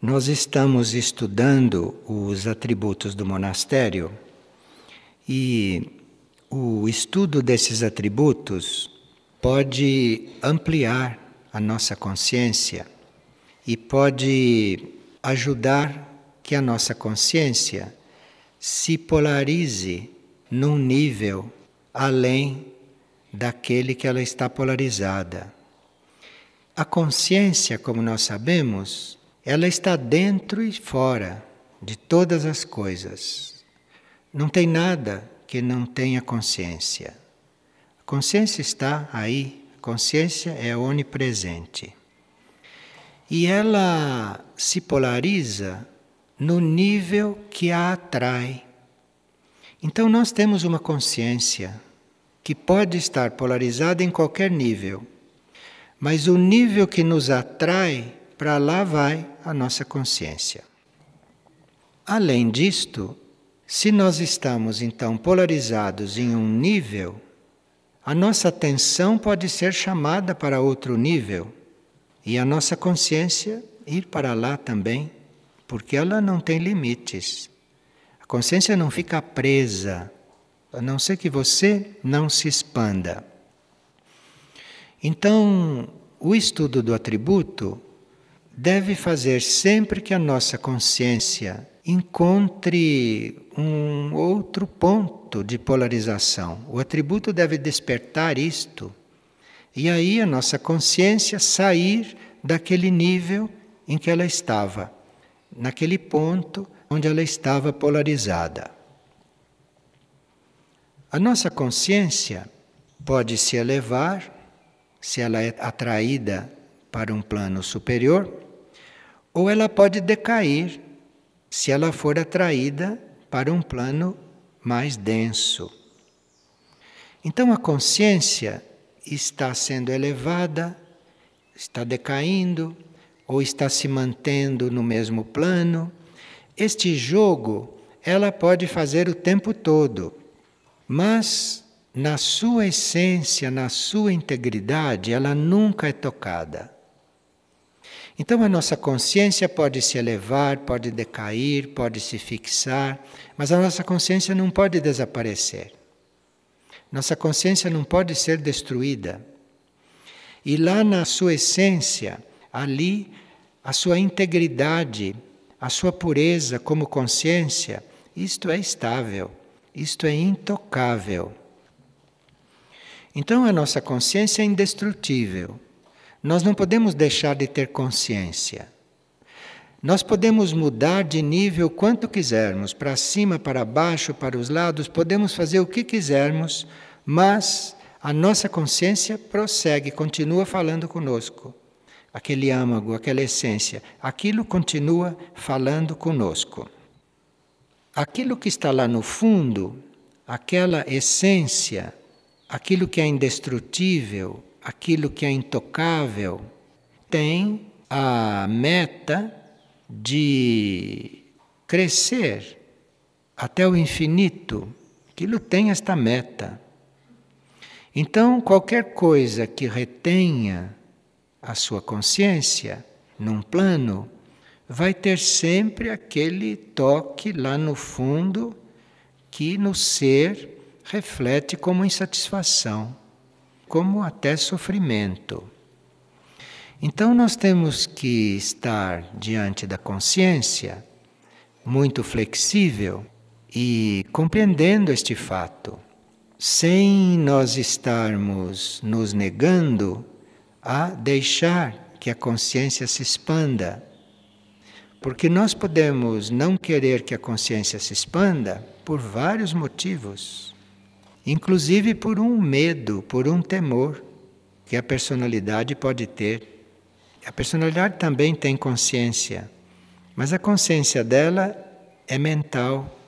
Nós estamos estudando os atributos do monastério e o estudo desses atributos pode ampliar a nossa consciência e pode ajudar que a nossa consciência se polarize num nível além daquele que ela está polarizada. A consciência, como nós sabemos, ela está dentro e fora de todas as coisas. Não tem nada que não tenha consciência. A consciência está aí, a consciência é onipresente. E ela se polariza no nível que a atrai. Então nós temos uma consciência que pode estar polarizada em qualquer nível, mas o nível que nos atrai, para lá vai a nossa consciência. Além disto, se nós estamos então polarizados em um nível, a nossa atenção pode ser chamada para outro nível e a nossa consciência ir para lá também, porque ela não tem limites. A consciência não fica presa, a não ser que você não se expanda. Então, o estudo do atributo deve fazer sempre que a nossa consciência encontre um outro ponto de polarização. O atributo deve despertar isto. E aí a nossa consciência sair daquele nível em que ela estava, naquele ponto onde ela estava polarizada. A nossa consciência pode se elevar se ela é atraída para um plano superior ou ela pode decair se ela for atraída para um plano mais denso. Então a consciência está sendo elevada, está decaindo ou está se mantendo no mesmo plano. Este jogo ela pode fazer o tempo todo, mas na sua essência, na sua integridade, ela nunca é tocada. Então a nossa consciência pode se elevar, pode decair, pode se fixar, mas a nossa consciência não pode desaparecer. Nossa consciência não pode ser destruída. E lá na sua essência, ali, a sua integridade, a sua pureza como consciência, isto é estável, isto é intocável. Então a nossa consciência é indestrutível. Nós não podemos deixar de ter consciência. Nós podemos mudar de nível quanto quisermos, para cima, para baixo, para os lados, podemos fazer o que quisermos, mas a nossa consciência prossegue, continua falando conosco. Aquele âmago, aquela essência, aquilo continua falando conosco. Aquilo que está lá no fundo, aquela essência, aquilo que é indestrutível, aquilo que é intocável, tem a meta de crescer até o infinito. Aquilo tem esta meta. Então, qualquer coisa que retenha a sua consciência num plano, vai ter sempre aquele toque lá no fundo que no ser reflete como insatisfação como até sofrimento. Então nós temos que estar diante da consciência muito flexível e compreendendo este fato, sem nós estarmos nos negando a deixar que a consciência se expanda. Porque nós podemos não querer que a consciência se expanda por vários motivos inclusive por um medo, por um temor que a personalidade pode ter. A personalidade também tem consciência, mas a consciência dela é mental,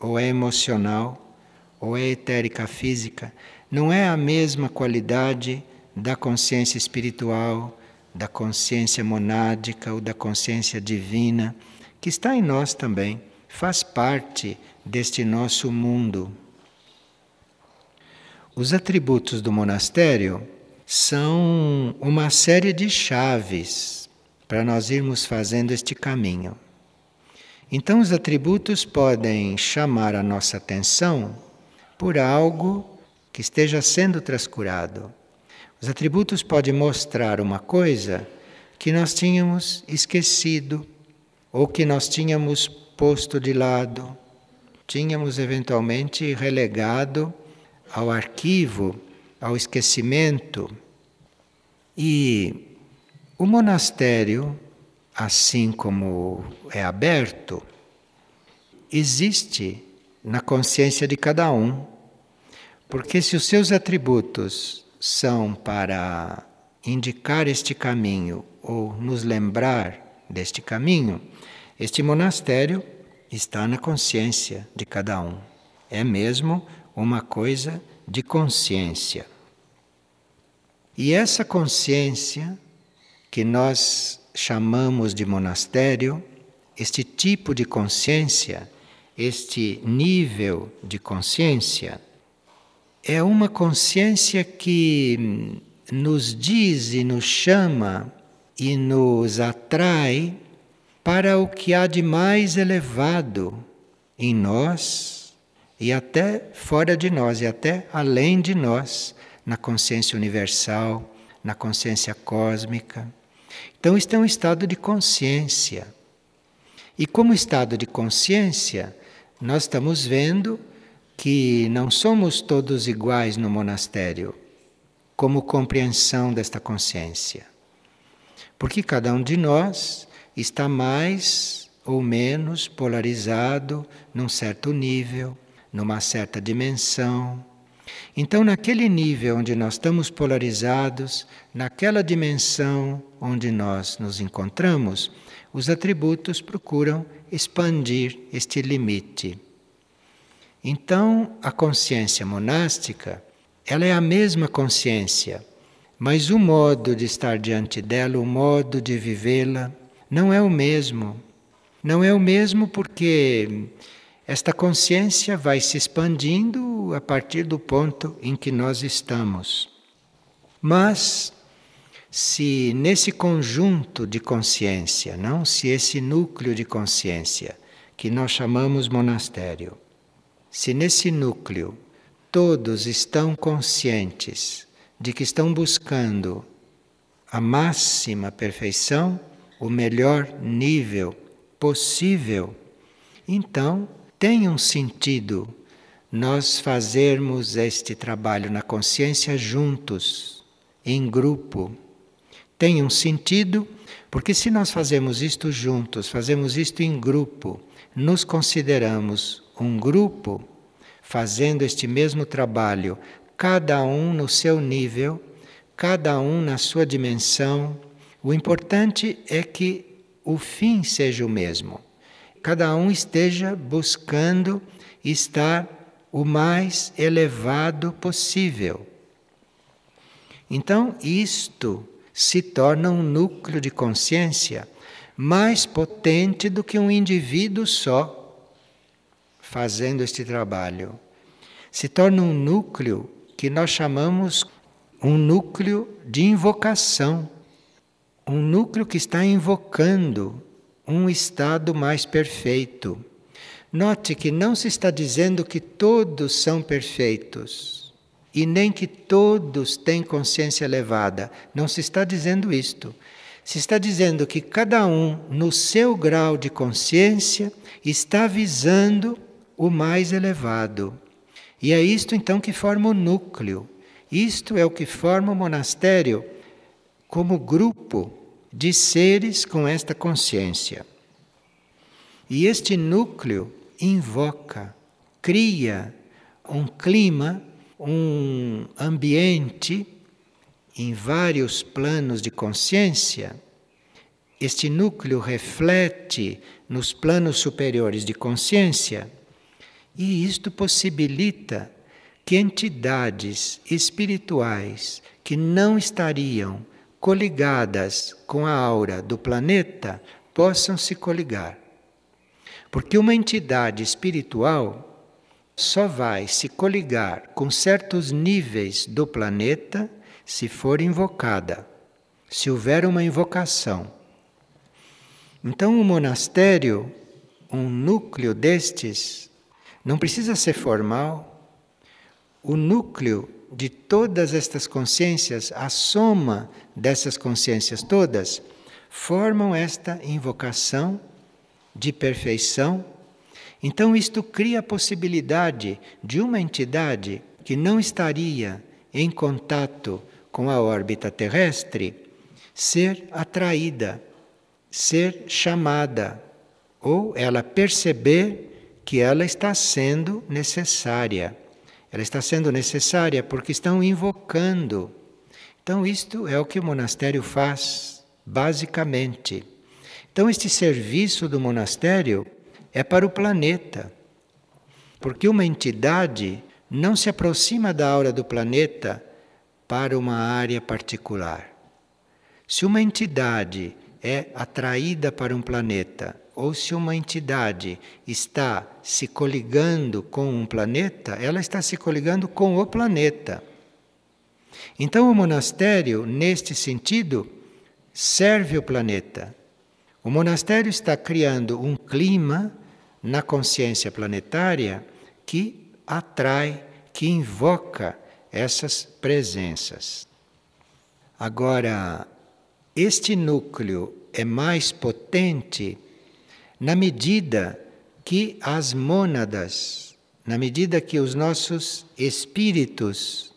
ou é emocional, ou é etérica física. Não é a mesma qualidade da consciência espiritual, da consciência monádica ou da consciência divina, que está em nós também, faz parte deste nosso mundo. Os atributos do monastério são uma série de chaves para nós irmos fazendo este caminho. Então, os atributos podem chamar a nossa atenção por algo que esteja sendo transcurado. Os atributos podem mostrar uma coisa que nós tínhamos esquecido ou que nós tínhamos posto de lado, tínhamos eventualmente relegado ao arquivo, ao esquecimento. E o monastério, assim como é aberto, existe na consciência de cada um. Porque se os seus atributos são para indicar este caminho ou nos lembrar deste caminho, este monastério está na consciência de cada um. É mesmo uma coisa de consciência. E essa consciência que nós chamamos de monastério, este tipo de consciência, este nível de consciência, é uma consciência que nos diz e nos chama e nos atrai para o que há de mais elevado em nós e até fora de nós e até além de nós, na consciência universal, na consciência cósmica. Então, isto é um estado de consciência. E como estado de consciência, nós estamos vendo que não somos todos iguais no monastério, como compreensão desta consciência. Porque cada um de nós está mais ou menos polarizado num certo nível, numa certa dimensão. Então, naquele nível onde nós estamos polarizados, naquela dimensão onde nós nos encontramos, os atributos procuram expandir este limite. Então, a consciência monástica, ela é a mesma consciência, mas o modo de estar diante dela, o modo de vivê-la, não é o mesmo. Não é o mesmo porque esta consciência vai se expandindo a partir do ponto em que nós estamos. Mas se nesse conjunto de consciência, não se esse núcleo de consciência que nós chamamos monastério, se nesse núcleo todos estão conscientes de que estão buscando a máxima perfeição, o melhor nível possível, então tem um sentido nós fazermos este trabalho na consciência juntos, em grupo tem um sentido, porque se nós fazemos isto juntos, fazemos isto em grupo, nos consideramos um grupo fazendo este mesmo trabalho, cada um no seu nível, cada um na sua dimensão. O importante é que o fim seja o mesmo. Cada um esteja buscando estar o mais elevado possível. Então, isto se torna um núcleo de consciência mais potente do que um indivíduo só fazendo este trabalho. Se torna um núcleo que nós chamamos um núcleo de invocação, um núcleo que está invocando um estado mais perfeito. Note que não se está dizendo que todos são perfeitos e nem que todos têm consciência elevada. Não se está dizendo isto. Se está dizendo que cada um, no seu grau de consciência, está visando o mais elevado. E é isto então que forma o núcleo. Isto é o que forma o monastério como grupo de seres com esta consciência. E este núcleo invoca, cria um clima um ambiente em vários planos de consciência, este núcleo reflete nos planos superiores de consciência e isto possibilita que entidades espirituais que não estariam coligadas com a aura do planeta possam se coligar. Porque uma entidade espiritual só vai se coligar com certos níveis do planeta se for invocada, se houver uma invocação. Então, o monastério, um núcleo destes, não precisa ser formal. O núcleo de todas estas consciências, a soma dessas consciências todas, formam esta invocação de perfeição. Então, isto cria a possibilidade de uma entidade que não estaria em contato com a órbita terrestre ser atraída, ser chamada, ou ela perceber que ela está sendo necessária. Ela está sendo necessária porque estão invocando. Então, isto é o que o monastério faz, basicamente. Então, este serviço do monastério é para o planeta, porque uma entidade não se aproxima da aura do planeta para uma área particular. Se uma entidade é atraída para um planeta, ou se uma entidade está se coligando com um planeta, ela está se coligando com o planeta. Então, o monastério, neste sentido, serve o planeta. O monastério está criando um clima na consciência planetária que atrai, que invoca essas presenças. Agora, este núcleo é mais potente na medida que as mônadas, na medida que os nossos espíritos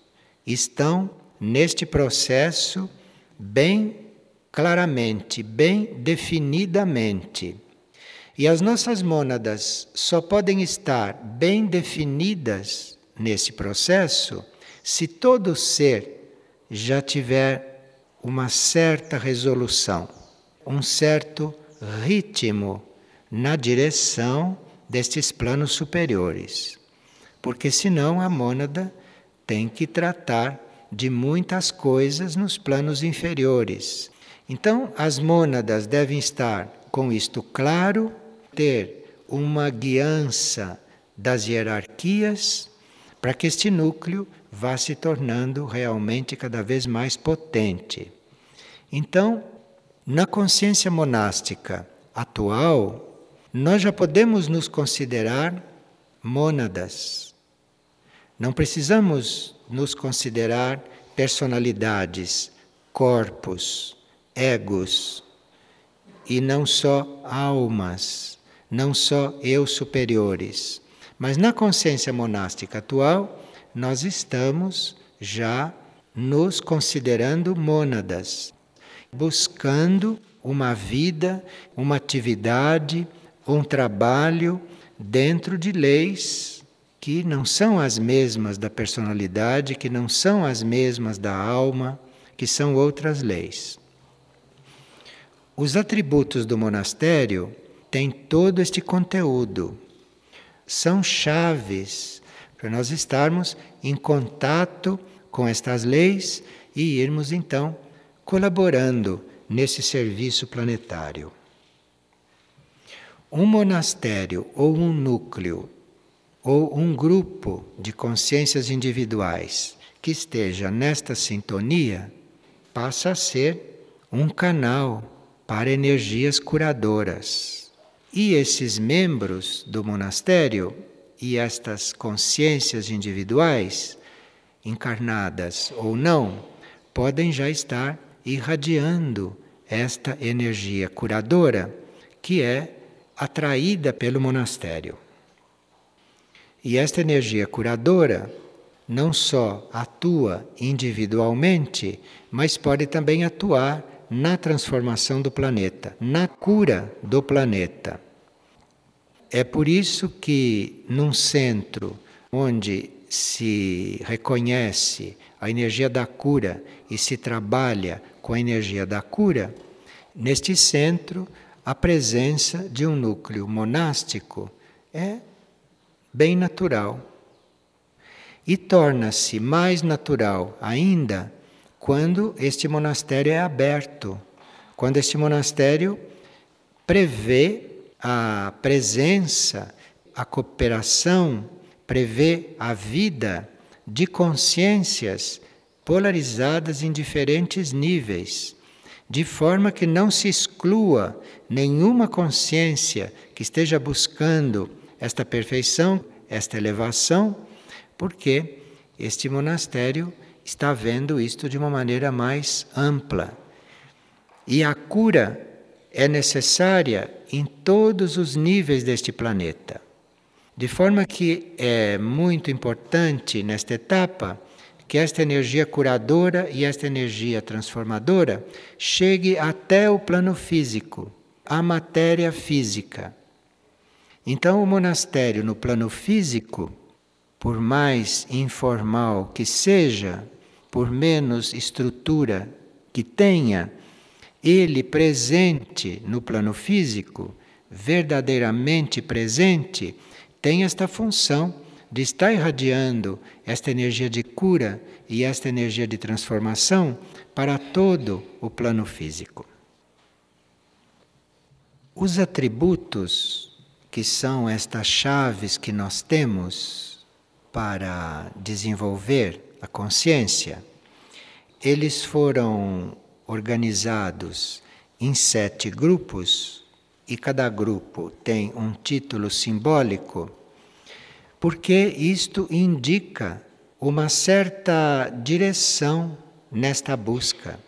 estão neste processo bem claramente, bem definidamente. E as nossas mônadas só podem estar bem definidas nesse processo se todo ser já tiver uma certa resolução, um certo ritmo na direção destes planos superiores. Porque senão a mônada tem que tratar de muitas coisas nos planos inferiores. Então, as mônadas devem estar com isto claro, ter uma guiança das hierarquias, para que este núcleo vá se tornando realmente cada vez mais potente. Então, na consciência monástica atual, nós já podemos nos considerar mônadas. Não precisamos nos considerar personalidades, corpos, egos, e não só almas, não só eu superiores. Mas na consciência monástica atual, nós estamos já nos considerando mônadas, buscando uma vida, uma atividade, um trabalho dentro de leis que não são as mesmas da personalidade, que não são as mesmas da alma, que são outras leis. Os atributos do monastério têm todo este conteúdo. São chaves para nós estarmos em contato com estas leis e irmos então colaborando nesse serviço planetário. Um monastério ou um núcleo ou um grupo de consciências individuais que esteja nesta sintonia passa a ser um canal para energias curadoras. E esses membros do monastério e estas consciências individuais, encarnadas ou não, podem já estar irradiando esta energia curadora que é atraída pelo monastério. E esta energia curadora não só atua individualmente, mas pode também atuar na transformação do planeta, na cura do planeta. É por isso que num centro onde se reconhece a energia da cura e se trabalha com a energia da cura, neste centro a presença de um núcleo monástico é bem natural. E torna-se mais natural ainda quando este monastério é aberto, quando este monastério prevê a presença, a cooperação, prevê a vida de consciências polarizadas em diferentes níveis de forma que não se exclua nenhuma consciência que esteja buscando esta perfeição, esta elevação, porque este monastério está vendo isto de uma maneira mais ampla. E a cura é necessária em todos os níveis deste planeta. De forma que é muito importante nesta etapa que esta energia curadora e esta energia transformadora chegue até o plano físico, a matéria física. Então, o monastério no plano físico, por mais informal que seja, por menos estrutura que tenha, ele presente no plano físico, verdadeiramente presente, tem esta função de estar irradiando esta energia de cura e esta energia de transformação para todo o plano físico. Os atributos, que são estas chaves que nós temos para desenvolver a consciência, eles foram organizados em sete grupos e cada grupo tem um título simbólico, porque isto indica uma certa direção nesta busca.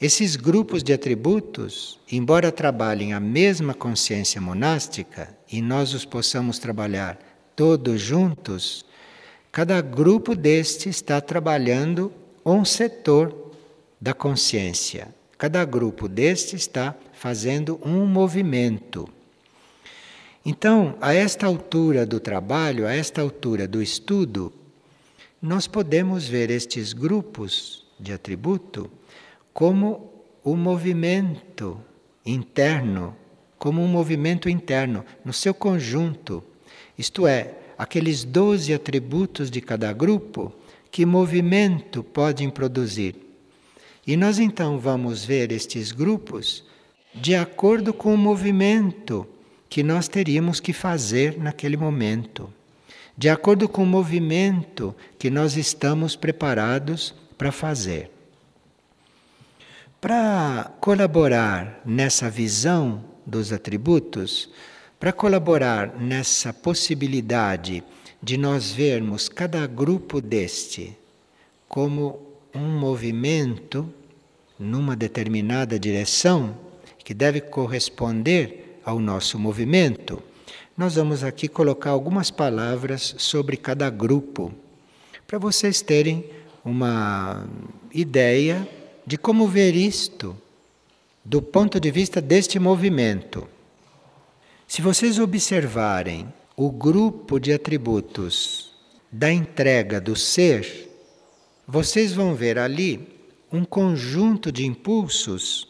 Esses grupos de atributos, embora trabalhem a mesma consciência monástica e nós os possamos trabalhar todos juntos, cada grupo deste está trabalhando um setor da consciência. Cada grupo deste está fazendo um movimento. Então, a esta altura do trabalho, a esta altura do estudo, nós podemos ver estes grupos de atributo como o movimento interno, como um movimento interno, no seu conjunto. Isto é, aqueles doze atributos de cada grupo, que movimento podem produzir. E nós então vamos ver estes grupos de acordo com o movimento que nós teríamos que fazer naquele momento, de acordo com o movimento que nós estamos preparados para fazer. Para colaborar nessa visão dos atributos, para colaborar nessa possibilidade de nós vermos cada grupo deste como um movimento numa determinada direção, que deve corresponder ao nosso movimento, nós vamos aqui colocar algumas palavras sobre cada grupo, para vocês terem uma ideia de como ver isto do ponto de vista deste movimento. Se vocês observarem o grupo de atributos da entrega do ser, vocês vão ver ali um conjunto de impulsos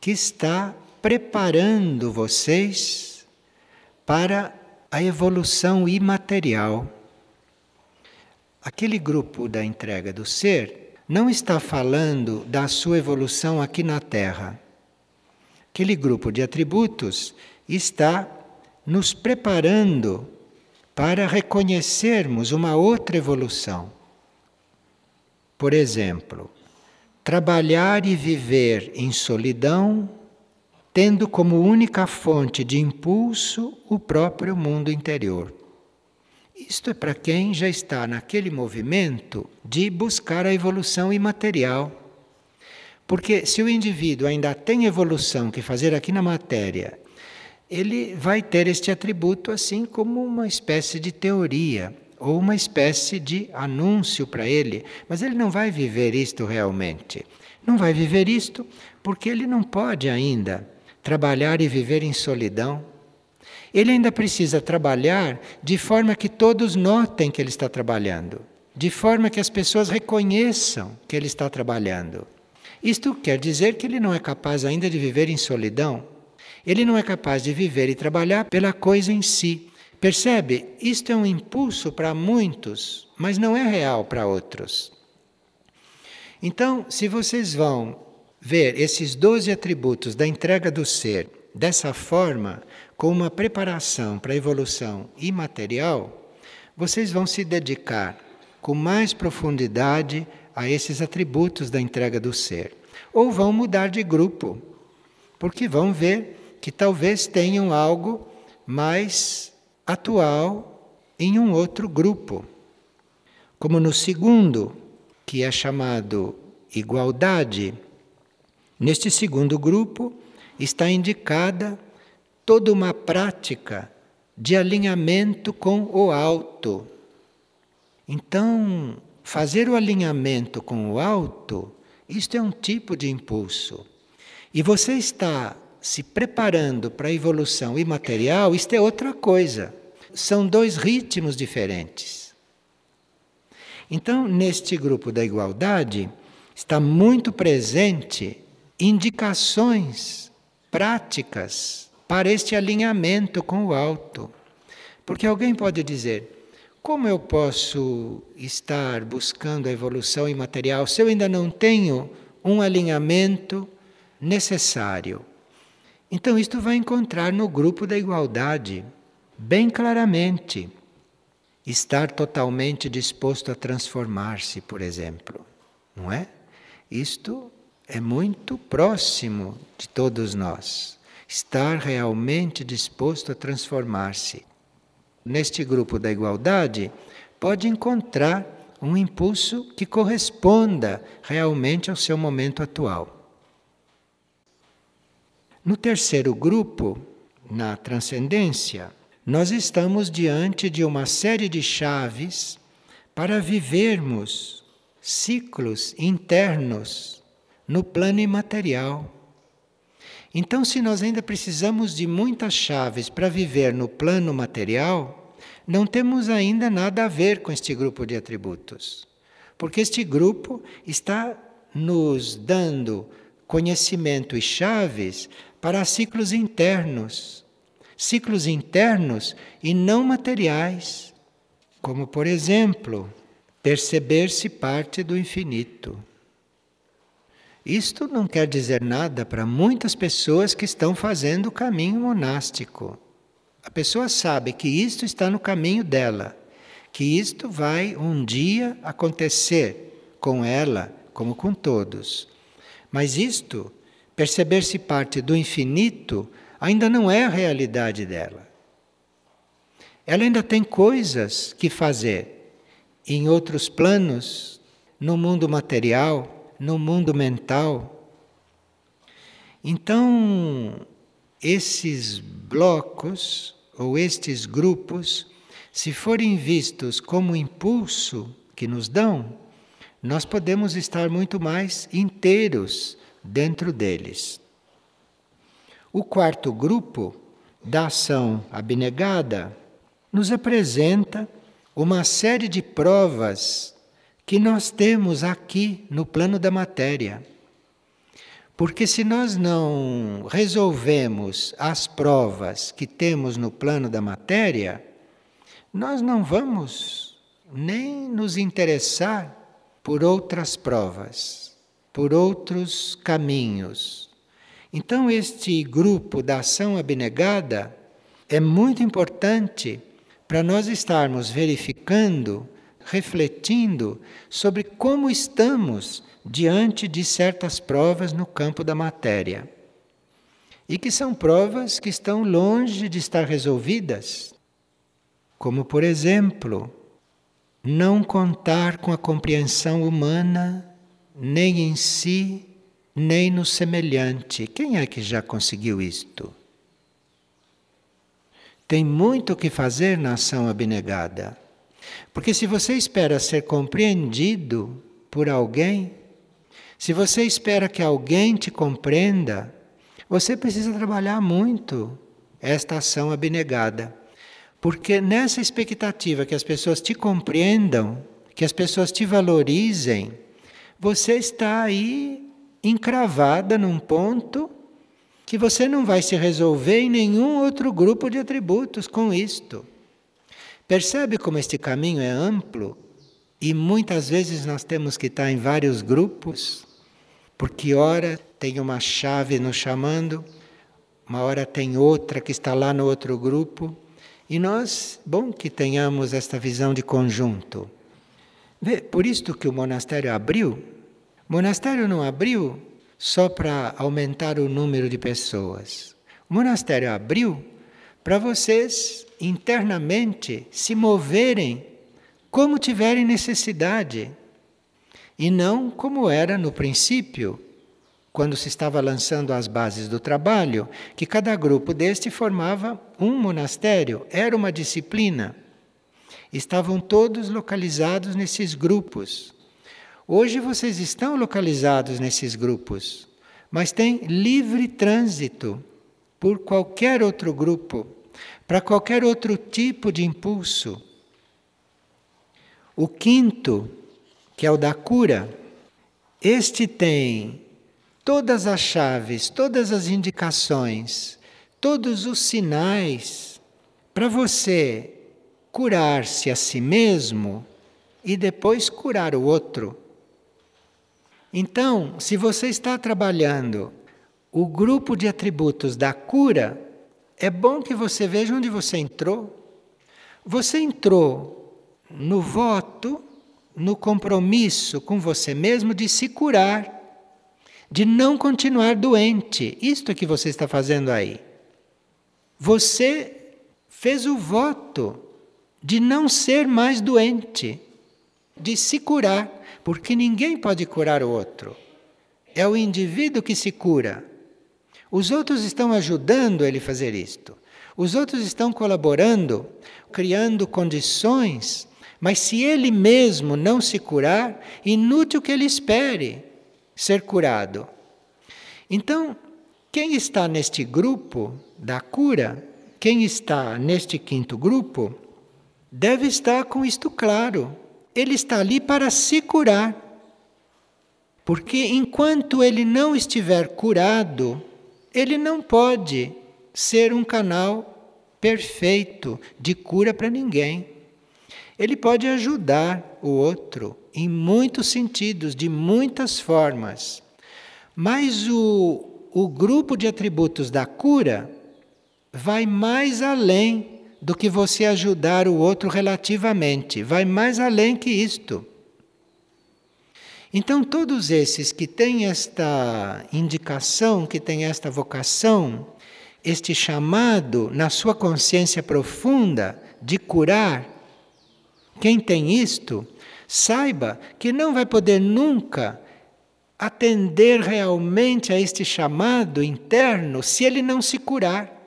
que está preparando vocês para a evolução imaterial. Aquele grupo da entrega do ser não está falando da sua evolução aqui na Terra. Aquele grupo de atributos está nos preparando para reconhecermos uma outra evolução. Por exemplo, trabalhar e viver em solidão, tendo como única fonte de impulso o próprio mundo interior. Isto é para quem já está naquele movimento de buscar a evolução imaterial. Porque se o indivíduo ainda tem evolução que fazer aqui na matéria, ele vai ter este atributo assim como uma espécie de teoria ou uma espécie de anúncio para ele, mas ele não vai viver isto realmente. Não vai viver isto porque ele não pode ainda trabalhar e viver em solidão. Ele ainda precisa trabalhar de forma que todos notem que ele está trabalhando, de forma que as pessoas reconheçam que ele está trabalhando. Isto quer dizer que ele não é capaz ainda de viver em solidão. Ele não é capaz de viver e trabalhar pela coisa em si. Percebe? Isto é um impulso para muitos, mas não é real para outros. Então, se vocês vão ver esses 12 atributos da entrega do ser dessa forma, com uma preparação para a evolução imaterial, vocês vão se dedicar com mais profundidade a esses atributos da entrega do ser. ou vão mudar de grupo, porque vão ver que talvez tenham algo mais atual em um outro grupo. Como no segundo, que é chamado igualdade, neste segundo grupo está indicada toda uma prática de alinhamento com o alto. Então, fazer o alinhamento com o alto, isto é um tipo de impulso. E você está se preparando para a evolução imaterial, isto é outra coisa. São dois ritmos diferentes. Então, neste grupo da igualdade, está muito presente indicações práticas para este alinhamento com o alto. Porque alguém pode dizer: como eu posso estar buscando a evolução imaterial se eu ainda não tenho um alinhamento necessário? Então, isto vai encontrar no grupo da igualdade, bem claramente. Estar totalmente disposto a transformar-se, por exemplo, não é? Isto é muito próximo de todos nós estar realmente disposto a transformar-se. Neste grupo da igualdade, pode encontrar um impulso que corresponda realmente ao seu momento atual. No terceiro grupo, na transcendência, nós estamos diante de uma série de chaves para vivermos ciclos internos no plano imaterial. Então, se nós ainda precisamos de muitas chaves para viver no plano material, não temos ainda nada a ver com este grupo de atributos. Porque este grupo está nos dando conhecimento e chaves para ciclos internos. Ciclos internos e não materiais. Como, por exemplo, perceber-se parte do infinito isto não quer dizer nada para muitas pessoas que estão fazendo o caminho monástico. A pessoa sabe que isto está no caminho dela, que isto vai um dia acontecer com ela, como com todos. Mas isto, perceber-se parte do infinito, ainda não é a realidade dela. Ela ainda tem coisas que fazer em outros planos, no mundo material no mundo mental. Então, esses blocos ou estes grupos, se forem vistos como impulso que nos dão, nós podemos estar muito mais inteiros dentro deles. O quarto grupo, da ação abnegada, nos apresenta uma série de provas que nós temos aqui no plano da matéria. Porque se nós não resolvemos as provas que temos no plano da matéria, nós não vamos nem nos interessar por outras provas, por outros caminhos. Então, este grupo da ação abnegada é muito importante para nós estarmos verificando refletindo sobre como estamos diante de certas provas no campo da matéria. E que são provas que estão longe de estar resolvidas. Como, por exemplo, não contar com a compreensão humana nem em si, nem no semelhante. Quem é que já conseguiu isto? Tem muito o que fazer na ação abnegada. Porque se você espera ser compreendido por alguém, se você espera que alguém te compreenda, você precisa trabalhar muito esta ação abnegada. Porque nessa expectativa que as pessoas te compreendam, que as pessoas te valorizem, você está aí encravada num ponto que você não vai se resolver em nenhum outro grupo de atributos com isto. Percebe como este caminho é amplo e muitas vezes nós temos que estar em vários grupos, porque ora tem uma chave nos chamando, uma hora tem outra que está lá no outro grupo, e nós, bom que tenhamos esta visão de conjunto. Por isto que o monastério abriu. O monastério não abriu só para aumentar o número de pessoas. O monastério abriu para vocês internamente se moverem como tiverem necessidade e não como era no princípio, quando se estava lançando as bases do trabalho, que cada grupo deste formava um monastério, era uma disciplina. Estavam todos localizados nesses grupos. Hoje vocês estão localizados nesses grupos, mas tem livre trânsito por qualquer outro grupo, para qualquer outro tipo de impulso. O quinto, que é o da cura, este tem todas as chaves, todas as indicações, todos os sinais para você curar-se a si mesmo e depois curar o outro. Então, se você está trabalhando o grupo de atributos da cura, é bom que você veja onde você entrou. Você entrou no voto, no compromisso com você mesmo de se curar, de não continuar doente. Isto que você está fazendo aí. Você fez o voto de não ser mais doente, de se curar porque ninguém pode curar o outro. É o indivíduo que se cura. Os outros estão ajudando ele a fazer isto. Os outros estão colaborando, criando condições, mas se ele mesmo não se curar, inútil que ele espere ser curado. Então, quem está neste grupo da cura, quem está neste quinto grupo, deve estar com isto claro ele está ali para se curar. Porque enquanto ele não estiver curado, ele não pode ser um canal perfeito de cura para ninguém. Ele pode ajudar o outro em muitos sentidos, de muitas formas. Mas o, o grupo de atributos da cura vai mais além do que você ajudar o outro relativamente. Vai mais além que isto. Então, todos esses que têm esta indicação, que têm esta vocação, este chamado na sua consciência profunda de curar, quem tem isto, saiba que não vai poder nunca atender realmente a este chamado interno se ele não se curar.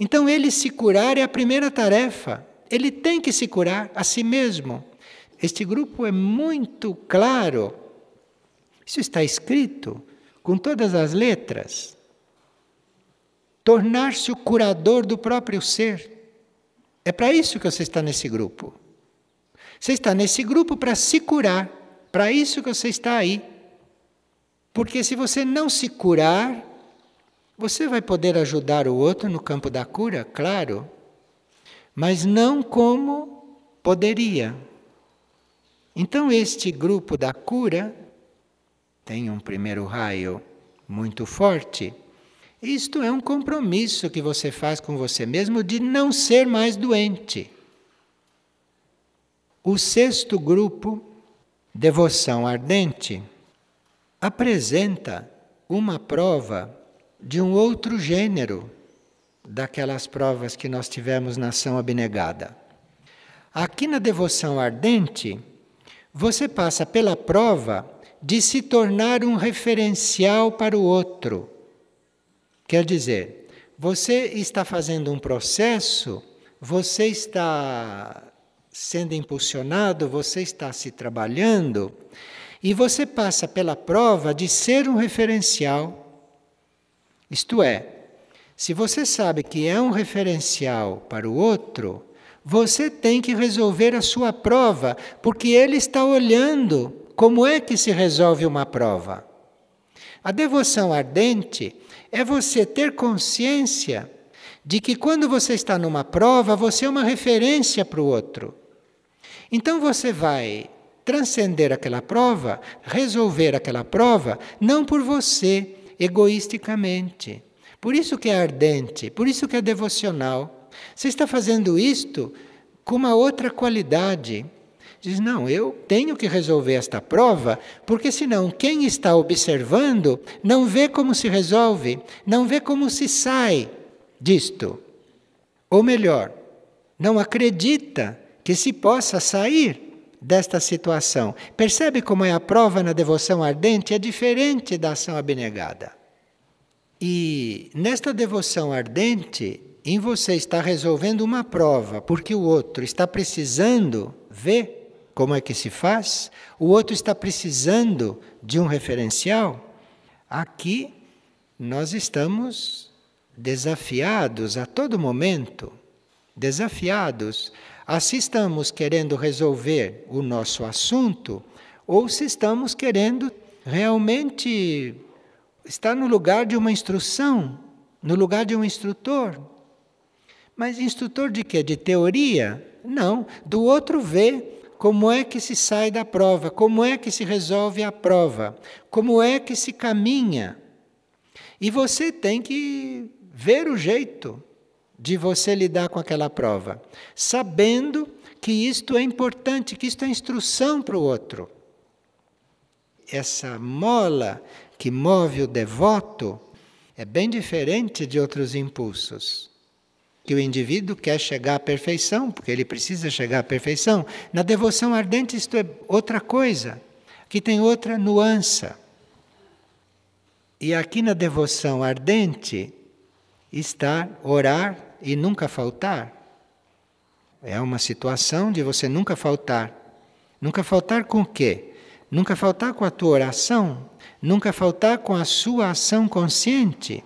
Então, ele se curar é a primeira tarefa. Ele tem que se curar a si mesmo. Este grupo é muito claro. Isso está escrito com todas as letras. Tornar-se o curador do próprio ser. É para isso que você está nesse grupo. Você está nesse grupo para se curar. Para isso que você está aí. Porque se você não se curar, você vai poder ajudar o outro no campo da cura, claro, mas não como poderia. Então, este grupo da cura tem um primeiro raio muito forte. Isto é um compromisso que você faz com você mesmo de não ser mais doente. O sexto grupo, devoção ardente, apresenta uma prova de um outro gênero daquelas provas que nós tivemos na ação abnegada. Aqui na devoção ardente, você passa pela prova de se tornar um referencial para o outro. Quer dizer, você está fazendo um processo, você está sendo impulsionado, você está se trabalhando, e você passa pela prova de ser um referencial isto é, se você sabe que é um referencial para o outro, você tem que resolver a sua prova, porque ele está olhando como é que se resolve uma prova. A devoção ardente é você ter consciência de que quando você está numa prova, você é uma referência para o outro. Então você vai transcender aquela prova, resolver aquela prova, não por você, egoisticamente. Por isso que é ardente, por isso que é devocional. Você está fazendo isto com uma outra qualidade, Diz: não, eu tenho que resolver esta prova, porque senão quem está observando não vê como se resolve, não vê como se sai disto. Ou melhor, não acredita que se possa sair desta situação. Percebe como é a prova na devoção ardente? É diferente da ação abnegada. E nesta devoção ardente, em você está resolvendo uma prova, porque o outro está precisando ver como é que se faz, o outro está precisando de um referencial. Aqui nós estamos desafiados a todo momento, desafiados a se estamos querendo resolver o nosso assunto ou se estamos querendo realmente estar no lugar de uma instrução, no lugar de um instrutor. Mas instrutor de quê? De teoria? Não, do outro ver como é que se sai da prova? Como é que se resolve a prova? Como é que se caminha? E você tem que ver o jeito de você lidar com aquela prova, sabendo que isto é importante, que isto é instrução para o outro. Essa mola que move o devoto é bem diferente de outros impulsos que o indivíduo quer chegar à perfeição, porque ele precisa chegar à perfeição. Na devoção ardente, isto é outra coisa, que tem outra nuance. E aqui na devoção ardente está orar e nunca faltar. É uma situação de você nunca faltar. Nunca faltar com o quê? Nunca faltar com a tua oração, nunca faltar com a sua ação consciente.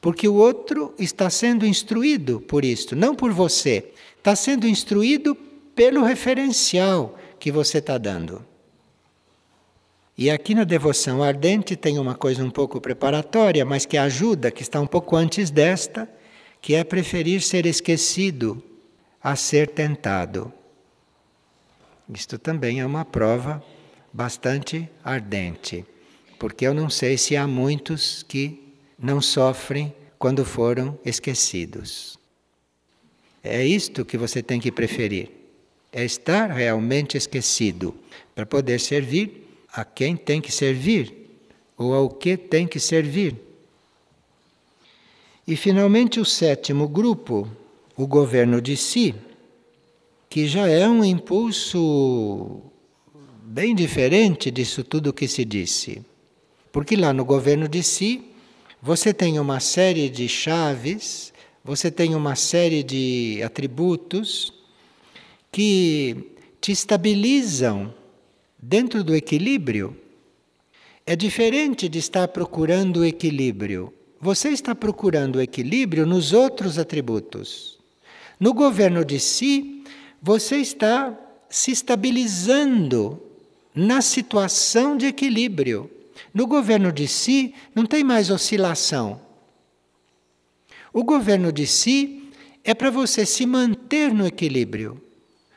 Porque o outro está sendo instruído por isto, não por você. Está sendo instruído pelo referencial que você está dando. E aqui na devoção ardente tem uma coisa um pouco preparatória, mas que ajuda, que está um pouco antes desta, que é preferir ser esquecido a ser tentado. Isto também é uma prova bastante ardente, porque eu não sei se há muitos que não sofrem quando foram esquecidos. É isto que você tem que preferir. É estar realmente esquecido para poder servir a quem tem que servir ou ao que tem que servir. E finalmente o sétimo grupo, o governo de si, que já é um impulso bem diferente disso tudo que se disse. Porque lá no governo de si você tem uma série de chaves, você tem uma série de atributos que te estabilizam dentro do equilíbrio. É diferente de estar procurando o equilíbrio. Você está procurando o equilíbrio nos outros atributos. No governo de si, você está se estabilizando na situação de equilíbrio. No governo de si não tem mais oscilação. O governo de si é para você se manter no equilíbrio,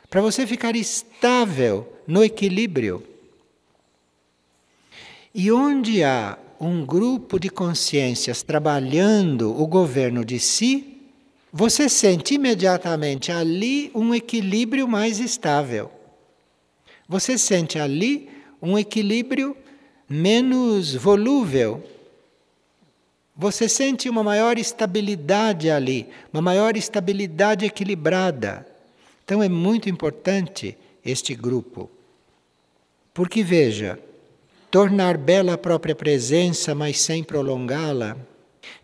para você ficar estável no equilíbrio. E onde há um grupo de consciências trabalhando o governo de si, você sente imediatamente ali um equilíbrio mais estável. Você sente ali um equilíbrio menos volúvel. Você sente uma maior estabilidade ali, uma maior estabilidade equilibrada. Então é muito importante este grupo. Porque veja, tornar bela a própria presença, mas sem prolongá-la,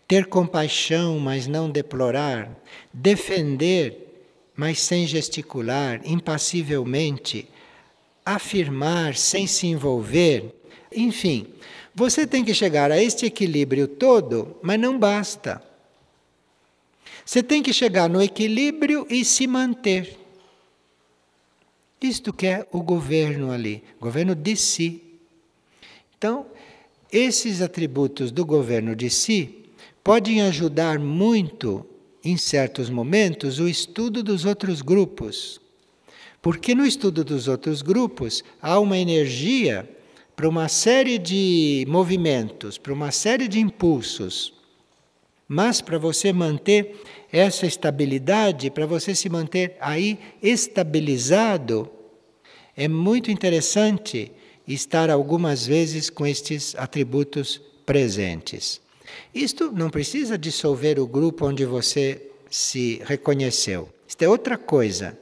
ter compaixão, mas não deplorar, defender, mas sem gesticular, impassivelmente, afirmar sem se envolver, enfim, você tem que chegar a este equilíbrio todo, mas não basta. Você tem que chegar no equilíbrio e se manter. Isto que é o governo ali, governo de si. Então, esses atributos do governo de si podem ajudar muito, em certos momentos, o estudo dos outros grupos. Porque no estudo dos outros grupos há uma energia para uma série de movimentos, para uma série de impulsos. Mas para você manter essa estabilidade, para você se manter aí estabilizado, é muito interessante estar algumas vezes com estes atributos presentes. Isto não precisa dissolver o grupo onde você se reconheceu. Isto é outra coisa.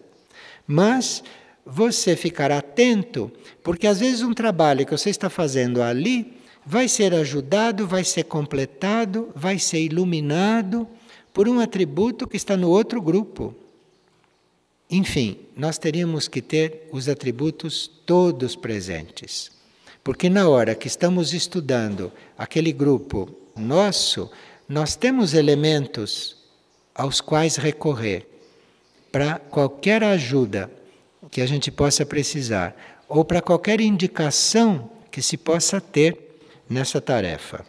Mas você ficar atento, porque às vezes um trabalho que você está fazendo ali vai ser ajudado, vai ser completado, vai ser iluminado por um atributo que está no outro grupo. Enfim, nós teríamos que ter os atributos todos presentes. Porque na hora que estamos estudando aquele grupo nosso, nós temos elementos aos quais recorrer para qualquer ajuda que a gente possa precisar ou para qualquer indicação que se possa ter nessa tarefa.